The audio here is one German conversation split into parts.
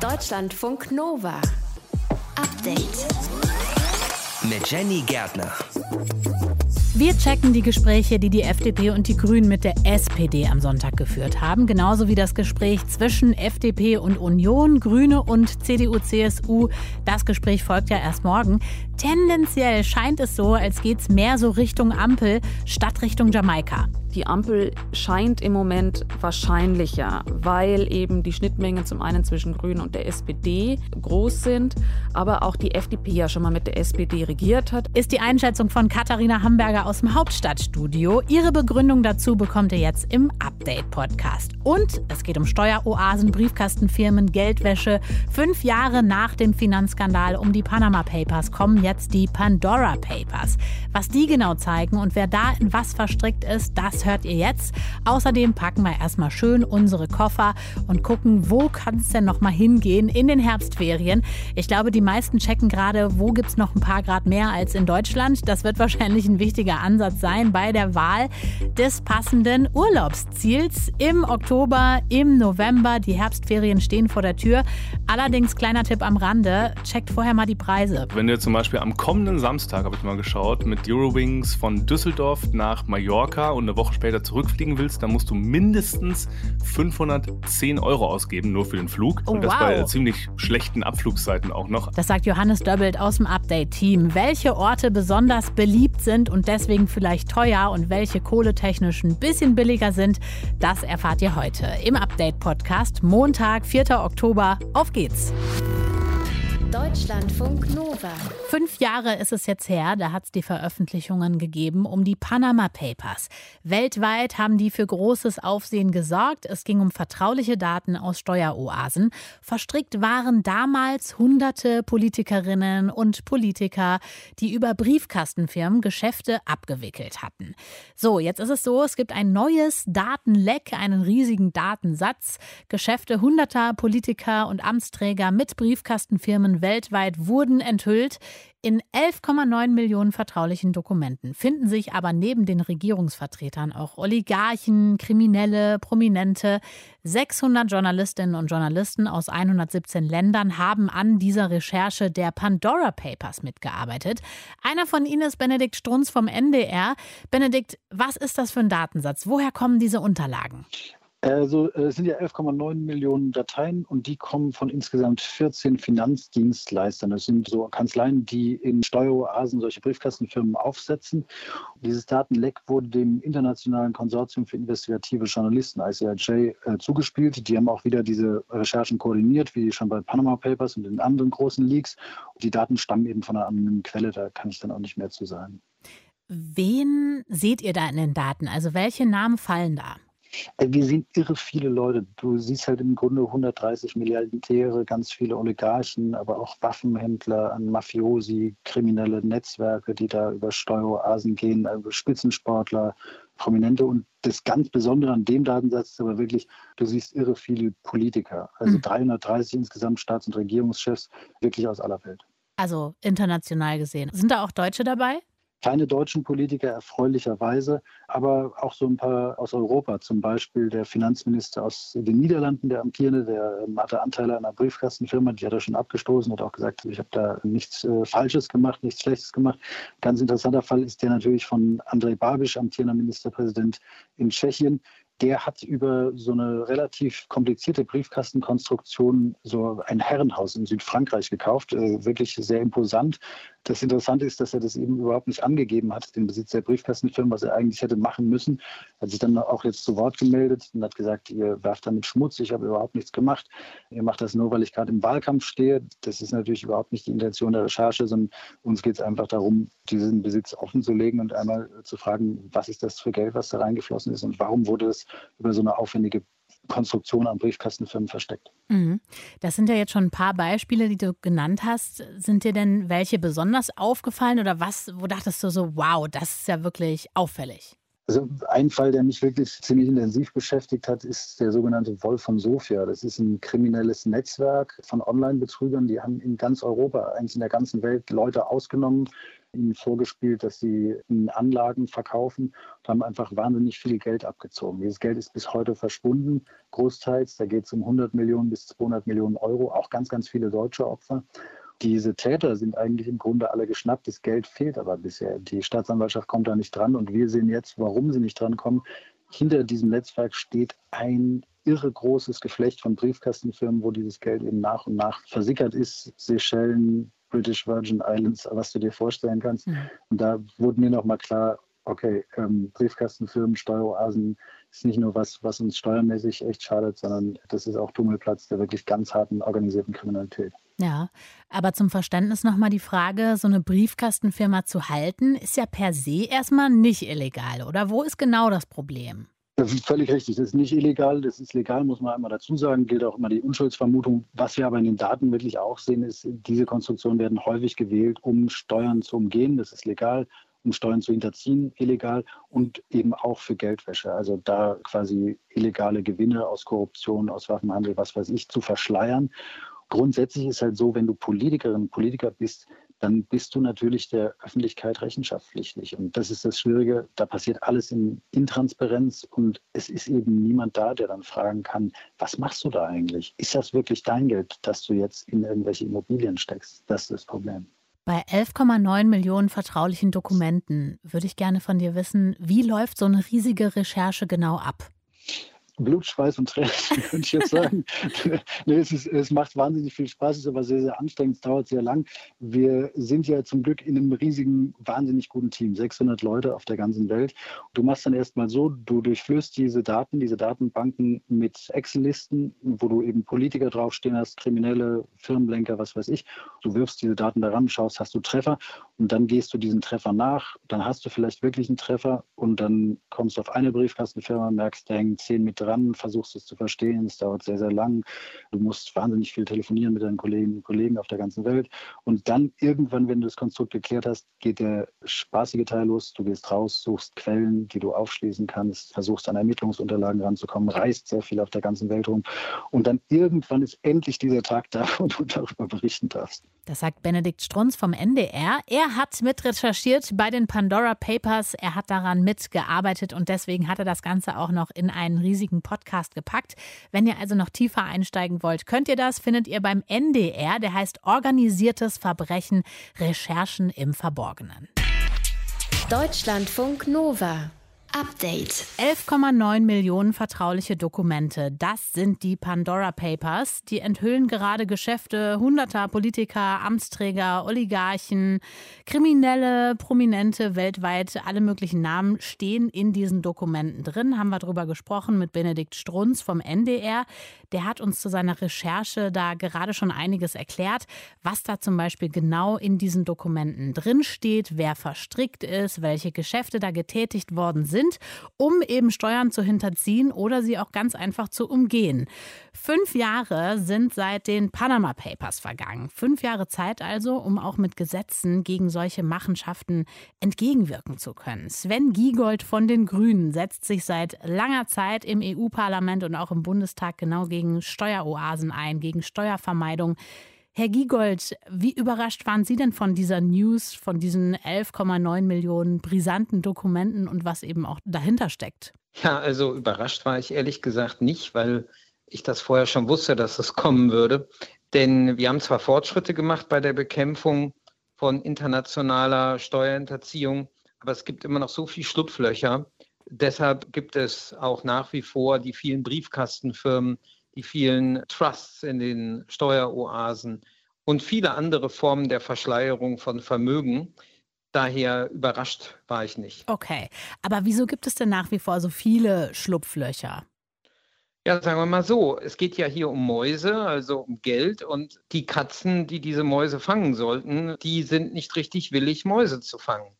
Deutschlandfunk Nova. Update. Mit Jenny Gärtner. Wir checken die Gespräche, die die FDP und die Grünen mit der SPD am Sonntag geführt haben, genauso wie das Gespräch zwischen FDP und Union, Grüne und CDU, CSU. Das Gespräch folgt ja erst morgen. Tendenziell scheint es so, als geht es mehr so Richtung Ampel statt Richtung Jamaika. Die Ampel scheint im Moment wahrscheinlicher, weil eben die Schnittmengen zum einen zwischen Grünen und der SPD groß sind, aber auch die FDP ja schon mal mit der SPD regiert hat. Ist die Einschätzung von Katharina Hamburger aus dem Hauptstadtstudio. Ihre Begründung dazu bekommt ihr jetzt im Update-Podcast. Und es geht um Steueroasen, Briefkastenfirmen, Geldwäsche. Fünf Jahre nach dem Finanzskandal um die Panama Papers kommen jetzt die Pandora Papers. Was die genau zeigen und wer da in was verstrickt ist, das das hört ihr jetzt. Außerdem packen wir erstmal schön unsere Koffer und gucken, wo kann es denn noch mal hingehen in den Herbstferien. Ich glaube, die meisten checken gerade, wo gibt es noch ein paar Grad mehr als in Deutschland. Das wird wahrscheinlich ein wichtiger Ansatz sein bei der Wahl des passenden Urlaubsziels im Oktober, im November. Die Herbstferien stehen vor der Tür. Allerdings, kleiner Tipp am Rande, checkt vorher mal die Preise. Wenn du zum Beispiel am kommenden Samstag, habe ich mal geschaut, mit Eurowings von Düsseldorf nach Mallorca und eine Woche Woche später zurückfliegen willst, dann musst du mindestens 510 Euro ausgeben, nur für den Flug. Oh, und das wow. bei ziemlich schlechten Abflugszeiten auch noch. Das sagt Johannes Döbbelt aus dem Update-Team. Welche Orte besonders beliebt sind und deswegen vielleicht teuer und welche kohletechnisch ein bisschen billiger sind, das erfahrt ihr heute im Update-Podcast. Montag, 4. Oktober. Auf geht's! Deutschlandfunk Nova. Fünf Jahre ist es jetzt her, da hat es die Veröffentlichungen gegeben um die Panama Papers. Weltweit haben die für großes Aufsehen gesorgt. Es ging um vertrauliche Daten aus Steueroasen. Verstrickt waren damals hunderte Politikerinnen und Politiker, die über Briefkastenfirmen Geschäfte abgewickelt hatten. So, jetzt ist es so, es gibt ein neues Datenleck, einen riesigen Datensatz. Geschäfte hunderter Politiker und Amtsträger mit Briefkastenfirmen weltweit wurden enthüllt. In 11,9 Millionen vertraulichen Dokumenten finden sich aber neben den Regierungsvertretern auch Oligarchen, Kriminelle, Prominente. 600 Journalistinnen und Journalisten aus 117 Ländern haben an dieser Recherche der Pandora Papers mitgearbeitet. Einer von ihnen ist Benedikt Strunz vom NDR. Benedikt, was ist das für ein Datensatz? Woher kommen diese Unterlagen? Also es sind ja 11,9 Millionen Dateien und die kommen von insgesamt 14 Finanzdienstleistern. Das sind so Kanzleien, die in Steueroasen solche Briefkastenfirmen aufsetzen. Dieses Datenleck wurde dem Internationalen Konsortium für investigative Journalisten, ICIJ, äh, zugespielt. Die haben auch wieder diese Recherchen koordiniert, wie schon bei Panama Papers und den anderen großen Leaks. Die Daten stammen eben von einer anonymen Quelle, da kann ich dann auch nicht mehr zu sagen. Wen seht ihr da in den Daten? Also welche Namen fallen da? Äh, Wir sehen irre viele Leute. Du siehst halt im Grunde 130 Milliardäre, ganz viele Oligarchen, aber auch Waffenhändler, Mafiosi, kriminelle Netzwerke, die da über Steueroasen gehen, über Spitzensportler, Prominente. Und das ganz Besondere an dem Datensatz ist aber wirklich, du siehst irre viele Politiker. Also Mhm. 330 insgesamt Staats- und Regierungschefs, wirklich aus aller Welt. Also international gesehen. Sind da auch Deutsche dabei? Keine deutschen Politiker erfreulicherweise, aber auch so ein paar aus Europa. Zum Beispiel der Finanzminister aus den Niederlanden, der amtierende, der ähm, hatte Anteile an einer Briefkastenfirma, die hat er schon abgestoßen, hat auch gesagt, ich habe da nichts äh, Falsches gemacht, nichts Schlechtes gemacht. Ganz interessanter Fall ist der natürlich von Andrej Babiš, amtierender Ministerpräsident in Tschechien. Der hat über so eine relativ komplizierte Briefkastenkonstruktion so ein Herrenhaus in Südfrankreich gekauft, äh, wirklich sehr imposant. Das Interessante ist, dass er das eben überhaupt nicht angegeben hat, den Besitz der Briefkastenfirma, was er eigentlich hätte machen müssen. Er hat sich dann auch jetzt zu Wort gemeldet und hat gesagt, ihr werft damit Schmutz, ich habe überhaupt nichts gemacht. Ihr macht das nur, weil ich gerade im Wahlkampf stehe. Das ist natürlich überhaupt nicht die Intention der Recherche, sondern uns geht es einfach darum, diesen Besitz offen zu legen und einmal zu fragen, was ist das für Geld, was da reingeflossen ist und warum wurde es über so eine aufwendige Konstruktion an Briefkastenfirmen versteckt. Mhm. Das sind ja jetzt schon ein paar Beispiele, die du genannt hast. Sind dir denn welche besonders aufgefallen oder was, wo dachtest du so, wow, das ist ja wirklich auffällig? Also ein Fall, der mich wirklich ziemlich intensiv beschäftigt hat, ist der sogenannte Wolf von Sofia. Das ist ein kriminelles Netzwerk von Online-Betrügern. Die haben in ganz Europa, eigentlich in der ganzen Welt Leute ausgenommen, ihnen vorgespielt, dass sie in Anlagen verkaufen und haben einfach wahnsinnig viel Geld abgezogen. Dieses Geld ist bis heute verschwunden, großteils. Da geht es um 100 Millionen bis 200 Millionen Euro, auch ganz, ganz viele deutsche Opfer. Diese Täter sind eigentlich im Grunde alle geschnappt. Das Geld fehlt aber bisher. Die Staatsanwaltschaft kommt da nicht dran und wir sehen jetzt, warum sie nicht drankommen. Hinter diesem Netzwerk steht ein irre großes Geflecht von Briefkastenfirmen, wo dieses Geld eben nach und nach versickert ist. Seychellen, British Virgin Islands, was du dir vorstellen kannst. Mhm. Und da wurde mir nochmal klar, okay, ähm, Briefkastenfirmen, Steueroasen ist nicht nur was, was uns steuermäßig echt schadet, sondern das ist auch Tummelplatz der wirklich ganz harten organisierten Kriminalität. Ja, aber zum Verständnis nochmal die Frage, so eine Briefkastenfirma zu halten, ist ja per se erstmal nicht illegal, oder? Wo ist genau das Problem? Das ist völlig richtig. Das ist nicht illegal, das ist legal, muss man einmal dazu sagen. Gilt auch immer die Unschuldsvermutung. Was wir aber in den Daten wirklich auch sehen, ist, diese Konstruktionen werden häufig gewählt, um Steuern zu umgehen. Das ist legal, um Steuern zu hinterziehen, illegal und eben auch für Geldwäsche. Also da quasi illegale Gewinne aus Korruption, aus Waffenhandel, was weiß ich, zu verschleiern. Grundsätzlich ist halt so, wenn du Politikerin Politiker bist, dann bist du natürlich der Öffentlichkeit rechenschaftspflichtig. Und das ist das Schwierige. Da passiert alles in Intransparenz und es ist eben niemand da, der dann fragen kann, was machst du da eigentlich? Ist das wirklich dein Geld, das du jetzt in irgendwelche Immobilien steckst? Das ist das Problem. Bei 11,9 Millionen vertraulichen Dokumenten würde ich gerne von dir wissen, wie läuft so eine riesige Recherche genau ab? Blut, Schweiß und Tränen, könnte ich jetzt sagen. nee, es, ist, es, macht wahnsinnig viel Spaß, ist aber sehr, sehr anstrengend, es dauert sehr lang. Wir sind ja zum Glück in einem riesigen, wahnsinnig guten Team, 600 Leute auf der ganzen Welt. Du machst dann erstmal so, du durchflößt diese Daten, diese Datenbanken mit Excel-Listen, wo du eben Politiker draufstehen hast, Kriminelle, Firmenlenker, was weiß ich. Du wirfst diese Daten daran, schaust, hast du Treffer und dann gehst du diesen Treffer nach. Dann hast du vielleicht wirklich einen Treffer und dann kommst du auf eine Briefkastenfirma, merkst, da hängen zehn mit dran, versuchst es zu verstehen. Es dauert sehr, sehr lang. Du musst wahnsinnig viel telefonieren mit deinen Kolleginnen und Kollegen auf der ganzen Welt. Und dann irgendwann, wenn du das Konstrukt geklärt hast, geht der spaßige Teil los. Du gehst raus, suchst Quellen, die du aufschließen kannst, versuchst an Ermittlungsunterlagen ranzukommen, reist sehr viel auf der ganzen Welt rum. Und dann irgendwann ist endlich dieser Tag da, wo du darüber berichten darfst. Das sagt Benedikt Strunz vom NDR. Er hat mit recherchiert bei den Pandora Papers. Er hat daran mitgearbeitet und deswegen hat er das Ganze auch noch in einen riesigen Podcast gepackt. Wenn ihr also noch tiefer einsteigen wollt, könnt ihr das, findet ihr beim NDR. Der heißt Organisiertes Verbrechen, Recherchen im Verborgenen. Deutschlandfunk Nova. Update. 11,9 Millionen vertrauliche Dokumente. Das sind die Pandora Papers. Die enthüllen gerade Geschäfte hunderter Politiker, Amtsträger, Oligarchen, Kriminelle, Prominente weltweit. Alle möglichen Namen stehen in diesen Dokumenten drin. Haben wir darüber gesprochen mit Benedikt Strunz vom NDR. Der hat uns zu seiner Recherche da gerade schon einiges erklärt, was da zum Beispiel genau in diesen Dokumenten drin steht, wer verstrickt ist, welche Geschäfte da getätigt worden sind sind, um eben Steuern zu hinterziehen oder sie auch ganz einfach zu umgehen. Fünf Jahre sind seit den Panama Papers vergangen. Fünf Jahre Zeit also, um auch mit Gesetzen gegen solche Machenschaften entgegenwirken zu können. Sven Giegold von den Grünen setzt sich seit langer Zeit im EU-Parlament und auch im Bundestag genau gegen Steueroasen ein, gegen Steuervermeidung. Herr Giegold, wie überrascht waren Sie denn von dieser News, von diesen 11,9 Millionen brisanten Dokumenten und was eben auch dahinter steckt? Ja, also überrascht war ich ehrlich gesagt nicht, weil ich das vorher schon wusste, dass es kommen würde. Denn wir haben zwar Fortschritte gemacht bei der Bekämpfung von internationaler Steuerhinterziehung, aber es gibt immer noch so viele Schlupflöcher. Deshalb gibt es auch nach wie vor die vielen Briefkastenfirmen, die vielen Trusts in den Steueroasen und viele andere Formen der Verschleierung von Vermögen. Daher überrascht war ich nicht. Okay, aber wieso gibt es denn nach wie vor so viele Schlupflöcher? Ja, sagen wir mal so, es geht ja hier um Mäuse, also um Geld und die Katzen, die diese Mäuse fangen sollten, die sind nicht richtig willig, Mäuse zu fangen.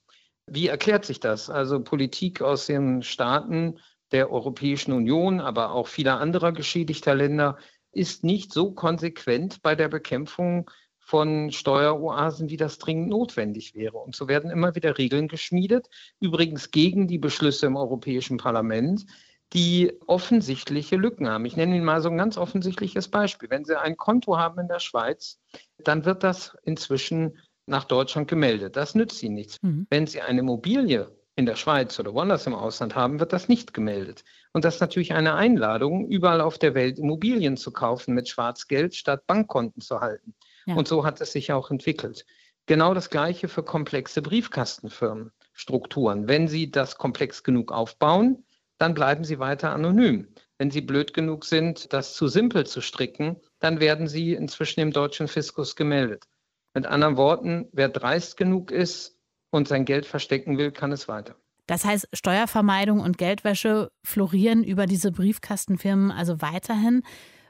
Wie erklärt sich das? Also Politik aus den Staaten der Europäischen Union, aber auch vieler anderer geschädigter Länder ist nicht so konsequent bei der Bekämpfung von Steueroasen, wie das dringend notwendig wäre. Und so werden immer wieder Regeln geschmiedet, übrigens gegen die Beschlüsse im Europäischen Parlament, die offensichtliche Lücken haben. Ich nenne Ihnen mal so ein ganz offensichtliches Beispiel. Wenn Sie ein Konto haben in der Schweiz, dann wird das inzwischen nach Deutschland gemeldet. Das nützt Ihnen nichts. Mhm. Wenn Sie eine Immobilie in der Schweiz oder woanders im Ausland haben, wird das nicht gemeldet. Und das ist natürlich eine Einladung, überall auf der Welt Immobilien zu kaufen mit Schwarzgeld, statt Bankkonten zu halten. Ja. Und so hat es sich auch entwickelt. Genau das Gleiche für komplexe Briefkastenfirmenstrukturen. Wenn Sie das komplex genug aufbauen, dann bleiben Sie weiter anonym. Wenn Sie blöd genug sind, das zu simpel zu stricken, dann werden Sie inzwischen im deutschen Fiskus gemeldet. Mit anderen Worten, wer dreist genug ist und sein Geld verstecken will, kann es weiter. Das heißt, Steuervermeidung und Geldwäsche florieren über diese Briefkastenfirmen also weiterhin.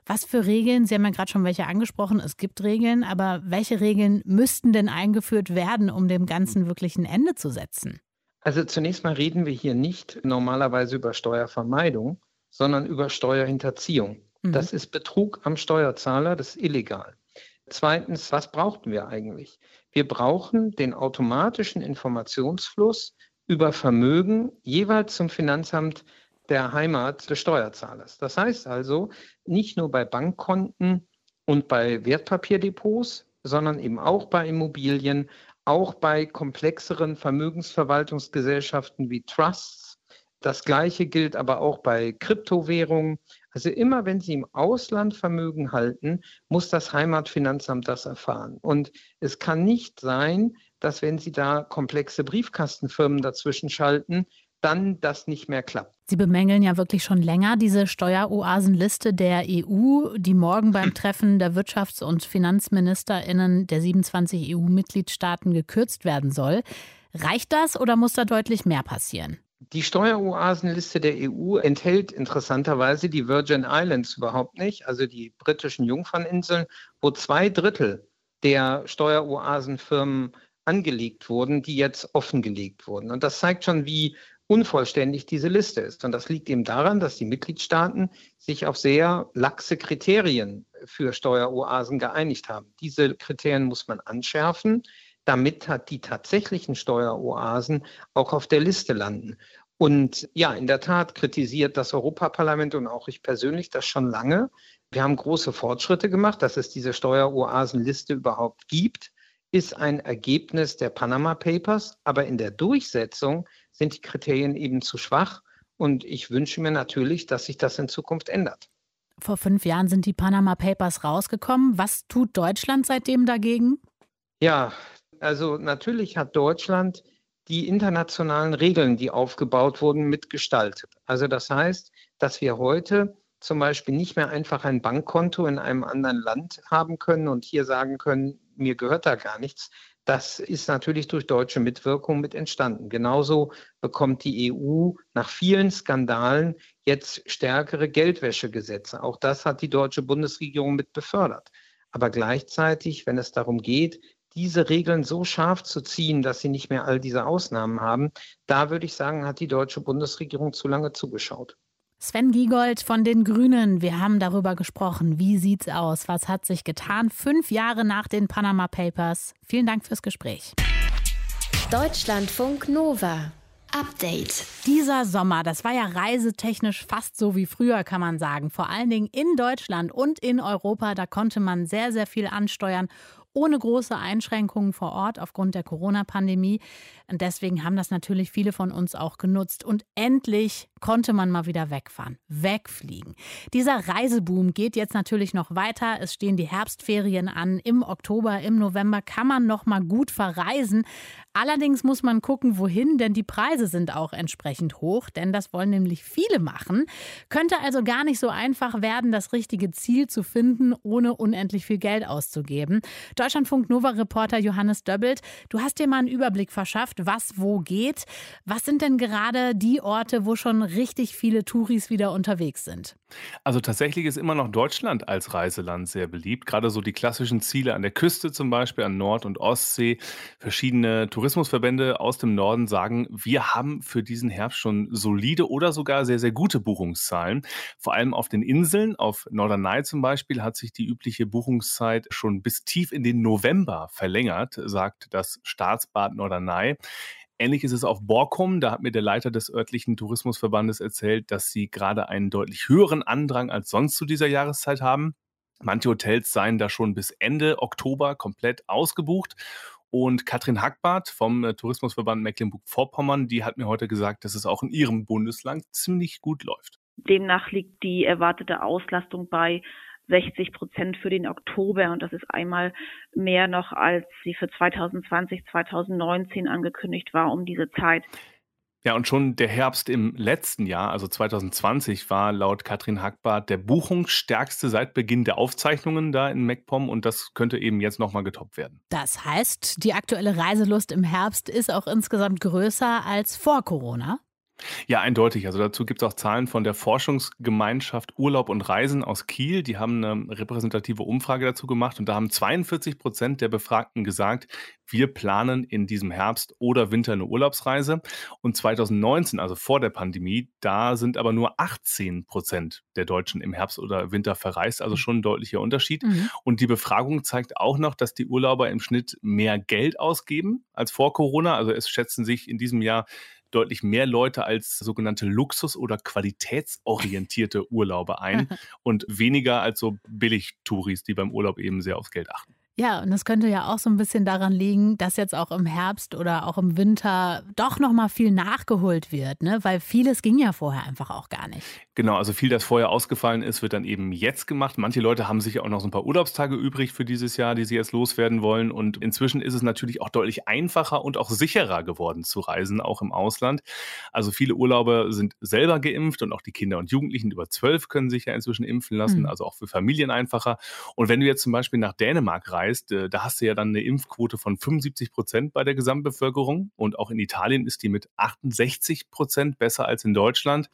Was für Regeln, Sie haben ja gerade schon welche angesprochen, es gibt Regeln, aber welche Regeln müssten denn eingeführt werden, um dem Ganzen wirklich ein Ende zu setzen? Also zunächst mal reden wir hier nicht normalerweise über Steuervermeidung, sondern über Steuerhinterziehung. Mhm. Das ist Betrug am Steuerzahler, das ist illegal. Zweitens, was brauchten wir eigentlich? Wir brauchen den automatischen Informationsfluss über Vermögen jeweils zum Finanzamt der Heimat des Steuerzahlers. Das heißt also, nicht nur bei Bankkonten und bei Wertpapierdepots, sondern eben auch bei Immobilien, auch bei komplexeren Vermögensverwaltungsgesellschaften wie Trusts. Das Gleiche gilt aber auch bei Kryptowährungen. Also immer wenn Sie im Ausland Vermögen halten, muss das Heimatfinanzamt das erfahren. Und es kann nicht sein, dass wenn Sie da komplexe Briefkastenfirmen dazwischen schalten, dann das nicht mehr klappt. Sie bemängeln ja wirklich schon länger diese Steueroasenliste der EU, die morgen beim Treffen der Wirtschafts- und Finanzministerinnen der 27 EU-Mitgliedstaaten gekürzt werden soll. Reicht das oder muss da deutlich mehr passieren? Die Steueroasenliste der EU enthält interessanterweise die Virgin Islands überhaupt nicht, also die britischen Jungferninseln, wo zwei Drittel der Steueroasenfirmen angelegt wurden, die jetzt offengelegt wurden. Und das zeigt schon, wie unvollständig diese Liste ist. Und das liegt eben daran, dass die Mitgliedstaaten sich auf sehr laxe Kriterien für Steueroasen geeinigt haben. Diese Kriterien muss man anschärfen, damit hat die tatsächlichen Steueroasen auch auf der Liste landen. Und ja, in der Tat kritisiert das Europaparlament und auch ich persönlich das schon lange. Wir haben große Fortschritte gemacht, dass es diese Steueroasenliste überhaupt gibt ist ein Ergebnis der Panama Papers, aber in der Durchsetzung sind die Kriterien eben zu schwach. Und ich wünsche mir natürlich, dass sich das in Zukunft ändert. Vor fünf Jahren sind die Panama Papers rausgekommen. Was tut Deutschland seitdem dagegen? Ja, also natürlich hat Deutschland die internationalen Regeln, die aufgebaut wurden, mitgestaltet. Also das heißt, dass wir heute zum Beispiel nicht mehr einfach ein Bankkonto in einem anderen Land haben können und hier sagen können, mir gehört da gar nichts. Das ist natürlich durch deutsche Mitwirkung mit entstanden. Genauso bekommt die EU nach vielen Skandalen jetzt stärkere Geldwäschegesetze. Auch das hat die deutsche Bundesregierung mit befördert. Aber gleichzeitig, wenn es darum geht, diese Regeln so scharf zu ziehen, dass sie nicht mehr all diese Ausnahmen haben, da würde ich sagen, hat die deutsche Bundesregierung zu lange zugeschaut. Sven Giegold von den Grünen, wir haben darüber gesprochen. Wie sieht's aus? Was hat sich getan? Fünf Jahre nach den Panama Papers. Vielen Dank fürs Gespräch. Deutschlandfunk Nova. Update. Dieser Sommer, das war ja reisetechnisch fast so wie früher, kann man sagen. Vor allen Dingen in Deutschland und in Europa, da konnte man sehr, sehr viel ansteuern ohne große Einschränkungen vor Ort aufgrund der Corona-Pandemie. Und deswegen haben das natürlich viele von uns auch genutzt. Und endlich konnte man mal wieder wegfahren, wegfliegen. Dieser Reiseboom geht jetzt natürlich noch weiter. Es stehen die Herbstferien an. Im Oktober, im November kann man noch mal gut verreisen. Allerdings muss man gucken, wohin, denn die Preise sind auch entsprechend hoch, denn das wollen nämlich viele machen. Könnte also gar nicht so einfach werden, das richtige Ziel zu finden, ohne unendlich viel Geld auszugeben. Deutschlandfunk Nova Reporter Johannes Döbbelt, du hast dir mal einen Überblick verschafft, was wo geht. Was sind denn gerade die Orte, wo schon richtig viele Touris wieder unterwegs sind? Also tatsächlich ist immer noch Deutschland als Reiseland sehr beliebt. Gerade so die klassischen Ziele an der Küste zum Beispiel, an Nord- und Ostsee. Verschiedene Tourismusverbände aus dem Norden sagen, wir haben für diesen Herbst schon solide oder sogar sehr, sehr gute Buchungszahlen. Vor allem auf den Inseln, auf Norderney zum Beispiel, hat sich die übliche Buchungszeit schon bis tief in den November verlängert, sagt das Staatsbad Norderney. Ähnlich ist es auf Borkum. Da hat mir der Leiter des örtlichen Tourismusverbandes erzählt, dass sie gerade einen deutlich höheren Andrang als sonst zu dieser Jahreszeit haben. Manche Hotels seien da schon bis Ende Oktober komplett ausgebucht. Und Katrin Hackbart vom äh, Tourismusverband Mecklenburg-Vorpommern, die hat mir heute gesagt, dass es auch in ihrem Bundesland ziemlich gut läuft. Demnach liegt die erwartete Auslastung bei 60 Prozent für den Oktober und das ist einmal mehr noch, als sie für 2020, 2019 angekündigt war um diese Zeit. Ja, und schon der Herbst im letzten Jahr, also 2020, war laut Katrin Hackbart der buchungsstärkste seit Beginn der Aufzeichnungen da in MacPom und das könnte eben jetzt nochmal getoppt werden. Das heißt, die aktuelle Reiselust im Herbst ist auch insgesamt größer als vor Corona? Ja, eindeutig. Also dazu gibt es auch Zahlen von der Forschungsgemeinschaft Urlaub und Reisen aus Kiel. Die haben eine repräsentative Umfrage dazu gemacht und da haben 42 Prozent der Befragten gesagt, wir planen in diesem Herbst oder Winter eine Urlaubsreise. Und 2019, also vor der Pandemie, da sind aber nur 18 Prozent der Deutschen im Herbst oder Winter verreist, also schon ein deutlicher Unterschied. Mhm. Und die Befragung zeigt auch noch, dass die Urlauber im Schnitt mehr Geld ausgeben als vor Corona. Also es schätzen sich in diesem Jahr deutlich mehr Leute als sogenannte Luxus- oder qualitätsorientierte Urlauber ein und weniger als so Billig-Touris, die beim Urlaub eben sehr aufs Geld achten. Ja, und es könnte ja auch so ein bisschen daran liegen, dass jetzt auch im Herbst oder auch im Winter doch noch mal viel nachgeholt wird, ne? Weil vieles ging ja vorher einfach auch gar nicht. Genau, also viel, das vorher ausgefallen ist, wird dann eben jetzt gemacht. Manche Leute haben sich auch noch so ein paar Urlaubstage übrig für dieses Jahr, die sie jetzt loswerden wollen. Und inzwischen ist es natürlich auch deutlich einfacher und auch sicherer geworden zu reisen, auch im Ausland. Also viele Urlauber sind selber geimpft und auch die Kinder und Jugendlichen über zwölf können sich ja inzwischen impfen lassen, mhm. also auch für Familien einfacher. Und wenn du jetzt zum Beispiel nach Dänemark reist, heißt, äh, da hast du ja dann eine Impfquote von 75 Prozent bei der Gesamtbevölkerung und auch in Italien ist die mit 68 Prozent besser als in Deutschland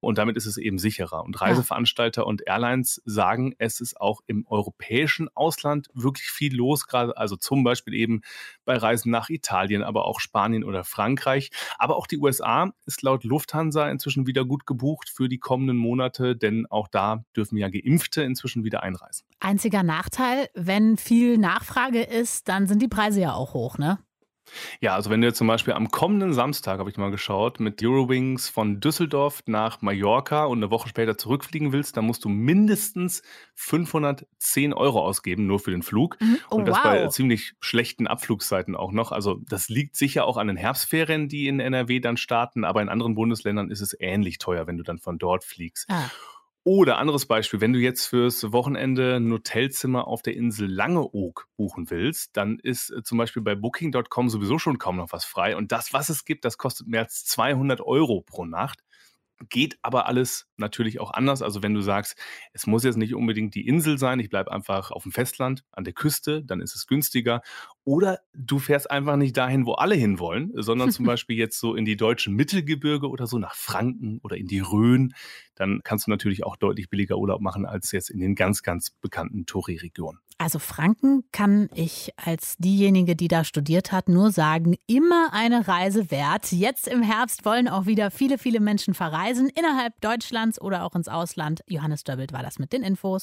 und damit ist es eben sicherer. Und Reiseveranstalter ja. und Airlines sagen, es ist auch im europäischen Ausland wirklich viel los, gerade also zum Beispiel eben bei Reisen nach Italien, aber auch Spanien oder Frankreich. Aber auch die USA ist laut Lufthansa inzwischen wieder gut gebucht für die kommenden Monate, denn auch da dürfen ja Geimpfte inzwischen wieder einreisen. Einziger Nachteil, wenn viel Nachfrage ist, dann sind die Preise ja auch hoch, ne? Ja, also wenn du zum Beispiel am kommenden Samstag, habe ich mal geschaut, mit Eurowings von Düsseldorf nach Mallorca und eine Woche später zurückfliegen willst, dann musst du mindestens 510 Euro ausgeben, nur für den Flug. Mhm. Oh, und das wow. bei ziemlich schlechten Abflugszeiten auch noch. Also das liegt sicher auch an den Herbstferien, die in NRW dann starten, aber in anderen Bundesländern ist es ähnlich teuer, wenn du dann von dort fliegst. Ah. Oder anderes Beispiel, wenn du jetzt fürs Wochenende ein Hotelzimmer auf der Insel Langeoog buchen willst, dann ist äh, zum Beispiel bei Booking.com sowieso schon kaum noch was frei. Und das, was es gibt, das kostet mehr als 200 Euro pro Nacht. Geht aber alles natürlich auch anders. Also wenn du sagst, es muss jetzt nicht unbedingt die Insel sein, ich bleibe einfach auf dem Festland, an der Küste, dann ist es günstiger. Oder du fährst einfach nicht dahin, wo alle hinwollen, sondern zum Beispiel jetzt so in die deutschen Mittelgebirge oder so nach Franken oder in die Rhön. Dann kannst du natürlich auch deutlich billiger Urlaub machen als jetzt in den ganz, ganz bekannten Touri-Regionen. Also Franken kann ich als diejenige, die da studiert hat, nur sagen, immer eine Reise wert. Jetzt im Herbst wollen auch wieder viele, viele Menschen verreisen, innerhalb Deutschlands oder auch ins Ausland. Johannes Döbbelt war das mit den Infos.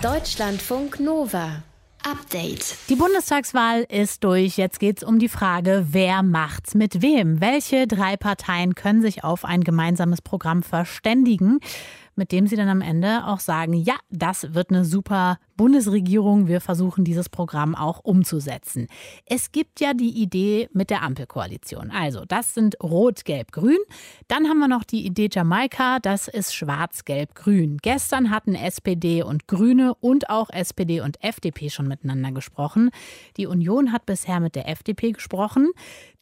Deutschlandfunk Nova. Update. Die Bundestagswahl ist durch. Jetzt geht es um die Frage, wer macht's mit wem? Welche drei Parteien können sich auf ein gemeinsames Programm verständigen, mit dem sie dann am Ende auch sagen, ja, das wird eine super Bundesregierung, wir versuchen dieses Programm auch umzusetzen. Es gibt ja die Idee mit der Ampelkoalition. Also, das sind Rot, Gelb, Grün. Dann haben wir noch die Idee Jamaika, das ist Schwarz, Gelb, Grün. Gestern hatten SPD und Grüne und auch SPD und FDP schon miteinander gesprochen. Die Union hat bisher mit der FDP gesprochen.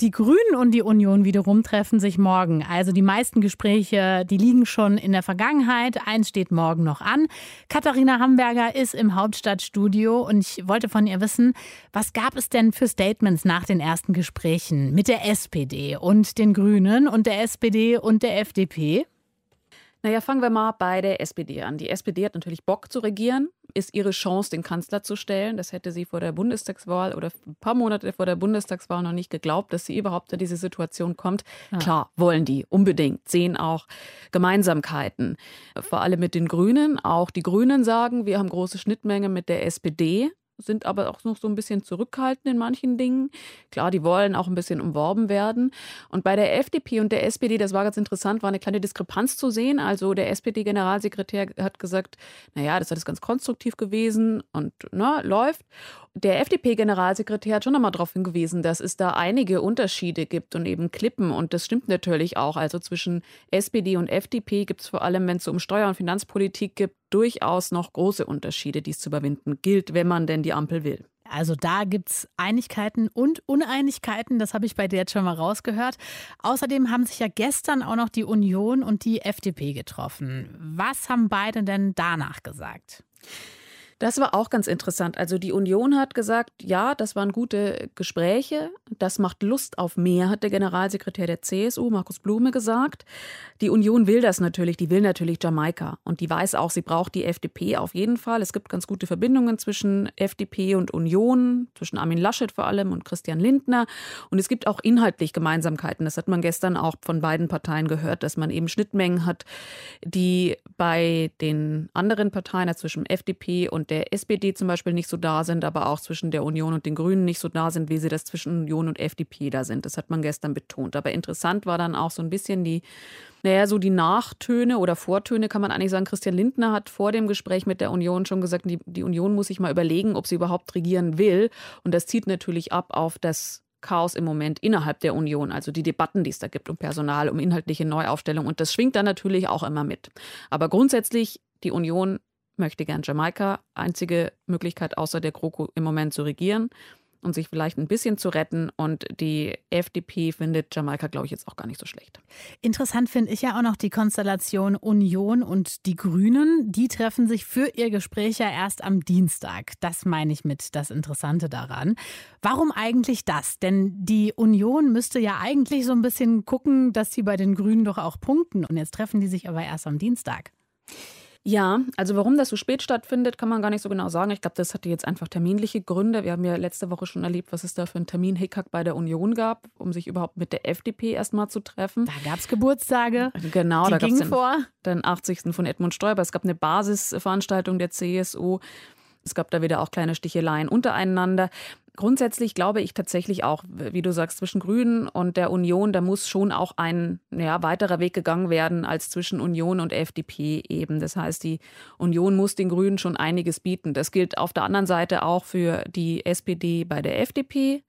Die Grünen und die Union wiederum treffen sich morgen. Also die meisten Gespräche, die liegen schon in der Vergangenheit. Eins steht morgen noch an. Katharina Hamburger ist im Haupt Hauptstadtstudio und ich wollte von ihr wissen, was gab es denn für Statements nach den ersten Gesprächen mit der SPD und den Grünen und der SPD und der FDP? Naja, fangen wir mal bei der SPD an. Die SPD hat natürlich Bock zu regieren, ist ihre Chance, den Kanzler zu stellen. Das hätte sie vor der Bundestagswahl oder ein paar Monate vor der Bundestagswahl noch nicht geglaubt, dass sie überhaupt in diese Situation kommt. Ja. Klar, wollen die unbedingt, sehen auch Gemeinsamkeiten. Vor allem mit den Grünen. Auch die Grünen sagen, wir haben große Schnittmenge mit der SPD. Sind aber auch noch so ein bisschen zurückhaltend in manchen Dingen. Klar, die wollen auch ein bisschen umworben werden. Und bei der FDP und der SPD, das war ganz interessant, war eine kleine Diskrepanz zu sehen. Also der SPD-Generalsekretär hat gesagt, naja, das ist ganz konstruktiv gewesen und ne, läuft. Der FDP-Generalsekretär hat schon nochmal darauf hingewiesen, dass es da einige Unterschiede gibt und eben Klippen. Und das stimmt natürlich auch. Also zwischen SPD und FDP gibt es vor allem, wenn es um Steuer- und Finanzpolitik geht, durchaus noch große Unterschiede, die es zu überwinden gilt, wenn man denn die Ampel will. Also da gibt es Einigkeiten und Uneinigkeiten, das habe ich bei dir jetzt schon mal rausgehört. Außerdem haben sich ja gestern auch noch die Union und die FDP getroffen. Was haben beide denn danach gesagt? Das war auch ganz interessant. Also die Union hat gesagt, ja, das waren gute Gespräche, das macht Lust auf mehr, hat der Generalsekretär der CSU, Markus Blume, gesagt. Die Union will das natürlich, die will natürlich Jamaika und die weiß auch, sie braucht die FDP auf jeden Fall. Es gibt ganz gute Verbindungen zwischen FDP und Union, zwischen Armin Laschet vor allem und Christian Lindner und es gibt auch inhaltlich Gemeinsamkeiten. Das hat man gestern auch von beiden Parteien gehört, dass man eben Schnittmengen hat, die bei den anderen Parteien, also zwischen FDP und der SPD zum Beispiel nicht so da sind, aber auch zwischen der Union und den Grünen nicht so da sind, wie sie das zwischen Union und FDP da sind. Das hat man gestern betont. Aber interessant war dann auch so ein bisschen die, naja, so die Nachtöne oder Vortöne kann man eigentlich sagen. Christian Lindner hat vor dem Gespräch mit der Union schon gesagt, die, die Union muss sich mal überlegen, ob sie überhaupt regieren will. Und das zieht natürlich ab auf das Chaos im Moment innerhalb der Union, also die Debatten, die es da gibt um Personal, um inhaltliche Neuaufstellung. Und das schwingt dann natürlich auch immer mit. Aber grundsätzlich, die Union möchte gern Jamaika, einzige Möglichkeit außer der GroKo im Moment zu regieren und sich vielleicht ein bisschen zu retten. Und die FDP findet Jamaika, glaube ich, jetzt auch gar nicht so schlecht. Interessant finde ich ja auch noch die Konstellation Union und die Grünen. Die treffen sich für ihr Gespräch ja erst am Dienstag. Das meine ich mit das Interessante daran. Warum eigentlich das? Denn die Union müsste ja eigentlich so ein bisschen gucken, dass sie bei den Grünen doch auch punkten. Und jetzt treffen die sich aber erst am Dienstag. Ja, also warum das so spät stattfindet, kann man gar nicht so genau sagen. Ich glaube, das hatte jetzt einfach terminliche Gründe. Wir haben ja letzte Woche schon erlebt, was es da für einen Termin-Hickhack bei der Union gab, um sich überhaupt mit der FDP erstmal zu treffen. Da gab es Geburtstage. Genau, die da gab es den, vor. den 80. von Edmund Stoiber. Es gab eine Basisveranstaltung der CSU. Es gab da wieder auch kleine Sticheleien untereinander. Grundsätzlich glaube ich tatsächlich auch, wie du sagst, zwischen Grünen und der Union, da muss schon auch ein ja, weiterer Weg gegangen werden als zwischen Union und FDP eben. Das heißt, die Union muss den Grünen schon einiges bieten. Das gilt auf der anderen Seite auch für die SPD bei der FDP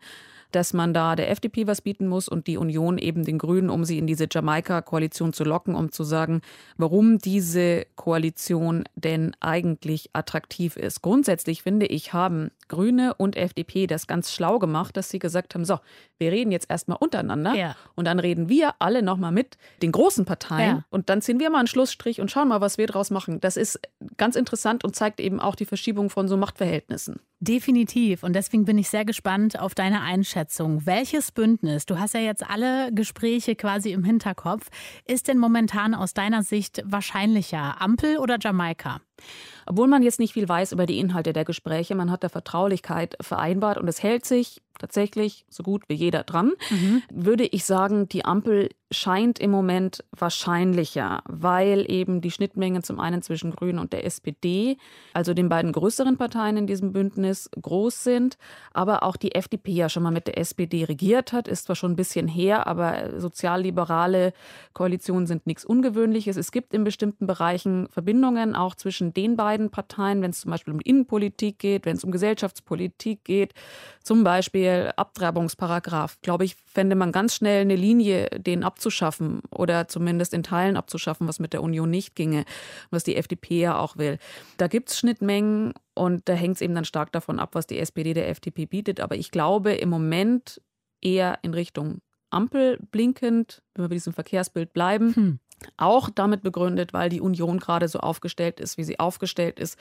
dass man da der FDP was bieten muss und die Union eben den Grünen, um sie in diese Jamaika-Koalition zu locken, um zu sagen, warum diese Koalition denn eigentlich attraktiv ist. Grundsätzlich finde ich, haben Grüne und FDP das ganz schlau gemacht, dass sie gesagt haben, so, wir reden jetzt erstmal untereinander ja. und dann reden wir alle nochmal mit den großen Parteien ja. und dann ziehen wir mal einen Schlussstrich und schauen mal, was wir daraus machen. Das ist ganz interessant und zeigt eben auch die Verschiebung von so Machtverhältnissen. Definitiv. Und deswegen bin ich sehr gespannt auf deine Einschätzung. Welches Bündnis, du hast ja jetzt alle Gespräche quasi im Hinterkopf, ist denn momentan aus deiner Sicht wahrscheinlicher? Ampel oder Jamaika? Obwohl man jetzt nicht viel weiß über die Inhalte der Gespräche, man hat der Vertraulichkeit vereinbart und es hält sich tatsächlich so gut wie jeder dran, mhm. würde ich sagen, die Ampel scheint im Moment wahrscheinlicher, weil eben die Schnittmengen zum einen zwischen Grünen und der SPD, also den beiden größeren Parteien in diesem Bündnis, groß sind, aber auch die FDP ja schon mal mit der SPD regiert hat, ist zwar schon ein bisschen her, aber sozialliberale Koalitionen sind nichts Ungewöhnliches. Es gibt in bestimmten Bereichen Verbindungen auch zwischen den beiden Parteien, wenn es zum Beispiel um Innenpolitik geht, wenn es um Gesellschaftspolitik geht, zum Beispiel Abtreibungsparagraf. Glaube ich, fände man ganz schnell eine Linie, den abzuschaffen oder zumindest in Teilen abzuschaffen, was mit der Union nicht ginge, was die FDP ja auch will. Da gibt es Schnittmengen und da hängt es eben dann stark davon ab, was die SPD der FDP bietet. Aber ich glaube im Moment eher in Richtung Ampel blinkend, wenn wir bei diesem Verkehrsbild bleiben. Hm. Auch damit begründet, weil die Union gerade so aufgestellt ist, wie sie aufgestellt ist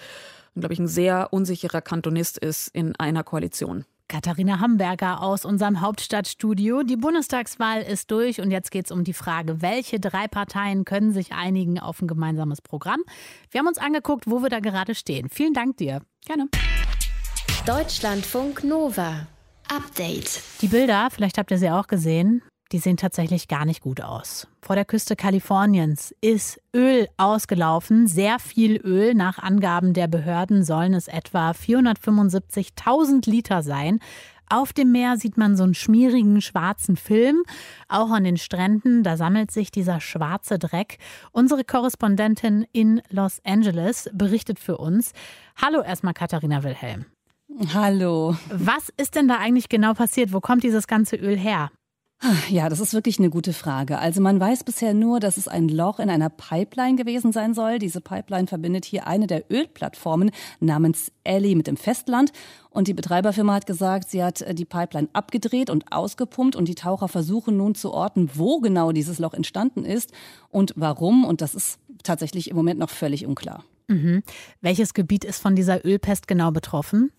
und, glaube ich, ein sehr unsicherer Kantonist ist in einer Koalition. Katharina Hamburger aus unserem Hauptstadtstudio. Die Bundestagswahl ist durch und jetzt geht es um die Frage, welche drei Parteien können sich einigen auf ein gemeinsames Programm. Wir haben uns angeguckt, wo wir da gerade stehen. Vielen Dank dir. Gerne. Deutschlandfunk Nova. Update. Die Bilder, vielleicht habt ihr sie auch gesehen, die sehen tatsächlich gar nicht gut aus. Vor der Küste Kaliforniens ist Öl ausgelaufen, sehr viel Öl. Nach Angaben der Behörden sollen es etwa 475.000 Liter sein. Auf dem Meer sieht man so einen schmierigen schwarzen Film. Auch an den Stränden, da sammelt sich dieser schwarze Dreck. Unsere Korrespondentin in Los Angeles berichtet für uns. Hallo erstmal Katharina Wilhelm. Hallo. Was ist denn da eigentlich genau passiert? Wo kommt dieses ganze Öl her? Ja, das ist wirklich eine gute Frage. Also man weiß bisher nur, dass es ein Loch in einer Pipeline gewesen sein soll. Diese Pipeline verbindet hier eine der Ölplattformen namens Ellie mit dem Festland. Und die Betreiberfirma hat gesagt, sie hat äh, die Pipeline abgedreht und ausgepumpt und die Taucher versuchen nun zu orten, wo genau dieses Loch entstanden ist und warum. Und das ist tatsächlich im Moment noch völlig unklar. Mhm. Welches Gebiet ist von dieser Ölpest genau betroffen?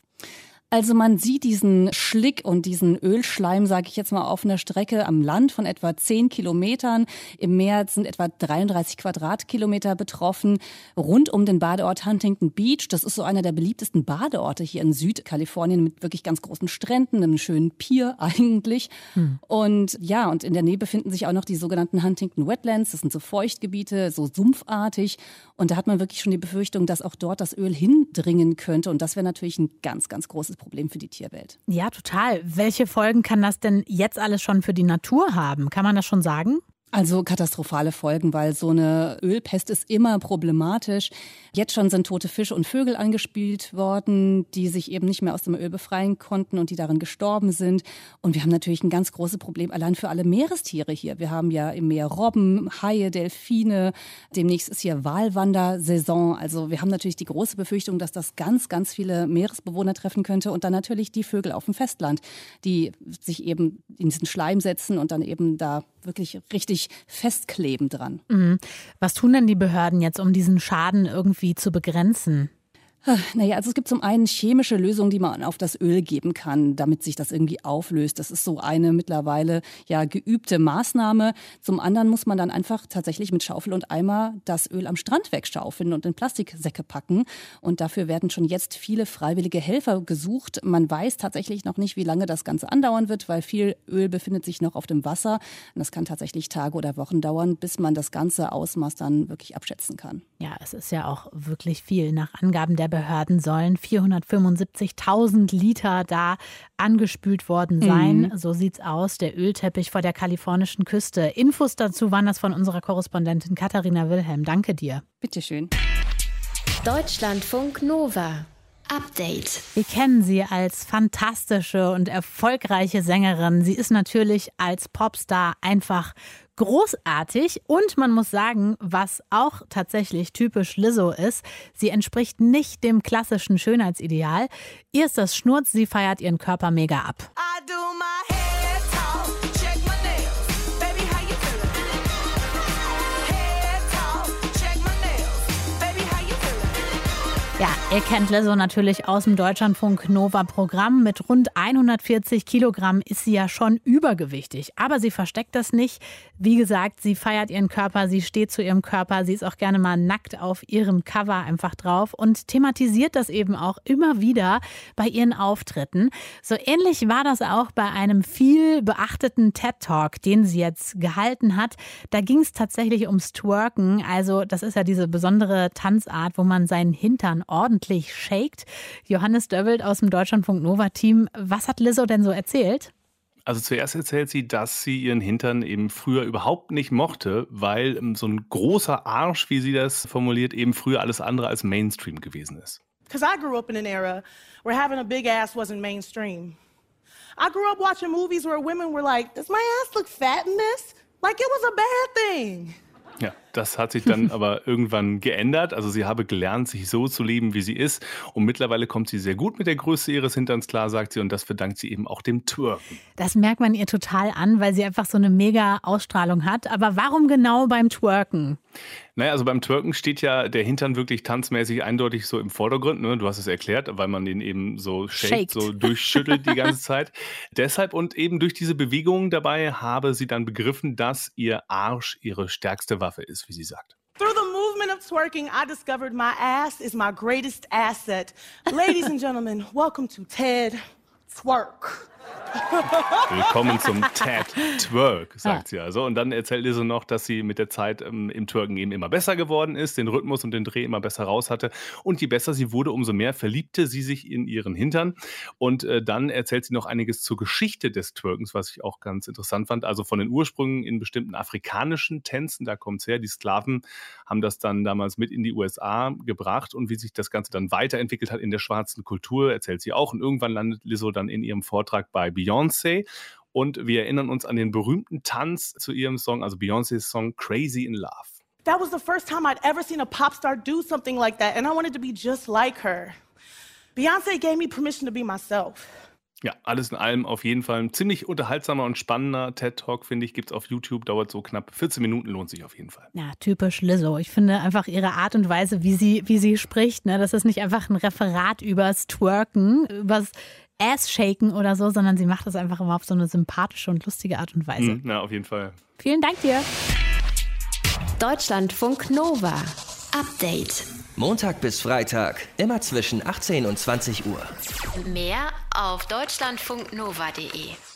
Also man sieht diesen Schlick und diesen Ölschleim, sage ich jetzt mal, auf einer Strecke am Land von etwa 10 Kilometern. Im Meer sind etwa 33 Quadratkilometer betroffen. Rund um den Badeort Huntington Beach, das ist so einer der beliebtesten Badeorte hier in Südkalifornien mit wirklich ganz großen Stränden, einem schönen Pier eigentlich. Hm. Und ja, und in der Nähe befinden sich auch noch die sogenannten Huntington Wetlands. Das sind so Feuchtgebiete, so sumpfartig. Und da hat man wirklich schon die Befürchtung, dass auch dort das Öl hindringen könnte. Und das wäre natürlich ein ganz, ganz großes Problem für die Tierwelt. Ja, total. Welche Folgen kann das denn jetzt alles schon für die Natur haben? Kann man das schon sagen? Also katastrophale Folgen, weil so eine Ölpest ist immer problematisch. Jetzt schon sind tote Fische und Vögel angespielt worden, die sich eben nicht mehr aus dem Öl befreien konnten und die darin gestorben sind. Und wir haben natürlich ein ganz großes Problem allein für alle Meerestiere hier. Wir haben ja im Meer Robben, Haie, Delfine. Demnächst ist hier Walwandersaison. Also wir haben natürlich die große Befürchtung, dass das ganz, ganz viele Meeresbewohner treffen könnte und dann natürlich die Vögel auf dem Festland, die sich eben in diesen Schleim setzen und dann eben da wirklich richtig festkleben dran. Mhm. Was tun denn die Behörden jetzt, um diesen Schaden irgendwie zu begrenzen? Naja, also es gibt zum einen chemische Lösungen, die man auf das Öl geben kann, damit sich das irgendwie auflöst. Das ist so eine mittlerweile ja geübte Maßnahme. Zum anderen muss man dann einfach tatsächlich mit Schaufel und Eimer das Öl am Strand wegschaufeln und in Plastiksäcke packen. Und dafür werden schon jetzt viele freiwillige Helfer gesucht. Man weiß tatsächlich noch nicht, wie lange das Ganze andauern wird, weil viel Öl befindet sich noch auf dem Wasser. Und das kann tatsächlich Tage oder Wochen dauern, bis man das ganze Ausmaß dann wirklich abschätzen kann. Ja, es ist ja auch wirklich viel. Nach Angaben der Behörden sollen 475.000 Liter da angespült worden sein. Mhm. So sieht's aus. Der Ölteppich vor der kalifornischen Küste. Infos dazu waren das von unserer Korrespondentin Katharina Wilhelm. Danke dir. Bitteschön. Deutschlandfunk Nova. Update. Wir kennen sie als fantastische und erfolgreiche Sängerin. Sie ist natürlich als Popstar einfach großartig und man muss sagen, was auch tatsächlich typisch Lizzo ist, sie entspricht nicht dem klassischen Schönheitsideal. Ihr ist das Schnurz, sie feiert ihren Körper mega ab. I do my Ja, ihr kennt Lizzo natürlich aus dem Deutschlandfunk Nova Programm. Mit rund 140 Kilogramm ist sie ja schon übergewichtig. Aber sie versteckt das nicht. Wie gesagt, sie feiert ihren Körper, sie steht zu ihrem Körper, sie ist auch gerne mal nackt auf ihrem Cover einfach drauf und thematisiert das eben auch immer wieder bei ihren Auftritten. So ähnlich war das auch bei einem viel beachteten TED Talk, den sie jetzt gehalten hat. Da ging es tatsächlich ums Twerken. Also, das ist ja diese besondere Tanzart, wo man seinen Hintern ordentlich shakt. Johannes Döbbelt aus dem Deutschlandfunk Nova Team. Was hat Lizzo denn so erzählt? Also zuerst erzählt sie, dass sie ihren Hintern eben früher überhaupt nicht mochte, weil ähm, so ein großer Arsch, wie sie das formuliert, eben früher alles andere als Mainstream gewesen ist. Because I grew up in an era where having a big ass wasn't mainstream. I grew up watching movies where women were like, does my ass look fat in this? Like it was a bad thing. Ja, das hat sich dann aber irgendwann geändert. Also sie habe gelernt, sich so zu leben, wie sie ist. Und mittlerweile kommt sie sehr gut mit der Größe ihres Hinterns klar, sagt sie. Und das verdankt sie eben auch dem Twerken. Das merkt man ihr total an, weil sie einfach so eine mega Ausstrahlung hat. Aber warum genau beim Twerken? Naja, also beim Twerken steht ja der Hintern wirklich tanzmäßig eindeutig so im Vordergrund. Ne? Du hast es erklärt, weil man den eben so shakt, so durchschüttelt die ganze Zeit. Deshalb und eben durch diese Bewegungen dabei habe sie dann begriffen, dass ihr Arsch ihre stärkste Waffe ist, wie sie sagt. Through the movement of twerking, I discovered my ass is my greatest asset. Ladies and gentlemen, welcome to TED Twerk. Willkommen zum TED Twerk, sagt sie also. Und dann erzählt Lizzo noch, dass sie mit der Zeit ähm, im Twerken eben immer besser geworden ist, den Rhythmus und den Dreh immer besser raus hatte. Und je besser sie wurde, umso mehr verliebte sie sich in ihren Hintern. Und äh, dann erzählt sie noch einiges zur Geschichte des Twerkens, was ich auch ganz interessant fand. Also von den Ursprüngen in bestimmten afrikanischen Tänzen, da kommt es her. Die Sklaven haben das dann damals mit in die USA gebracht und wie sich das Ganze dann weiterentwickelt hat in der schwarzen Kultur, erzählt sie auch. Und irgendwann landet Lizzo dann in ihrem Vortrag bei Beyoncé. Und wir erinnern uns an den berühmten Tanz zu ihrem Song, also Beyoncés Song Crazy in Love. That was the first time I'd ever seen a pop star do something like that, and I wanted to be just like her. Beyonce gave me permission to be myself. Ja, alles in allem auf jeden Fall ein ziemlich unterhaltsamer und spannender TED-Talk, finde ich. Gibt es auf YouTube, dauert so knapp 14 Minuten, lohnt sich auf jeden Fall. Ja, typisch Lizzo. Ich finde einfach ihre Art und Weise, wie sie, wie sie spricht, ne, das ist nicht einfach ein Referat übers Twerken, übers Ass-Shaken oder so, sondern sie macht das einfach immer auf so eine sympathische und lustige Art und Weise. Mhm, ja, auf jeden Fall. Vielen Dank dir. Deutschlandfunk Nova. Update. Montag bis Freitag, immer zwischen 18 und 20 Uhr. Mehr auf deutschlandfunknova.de.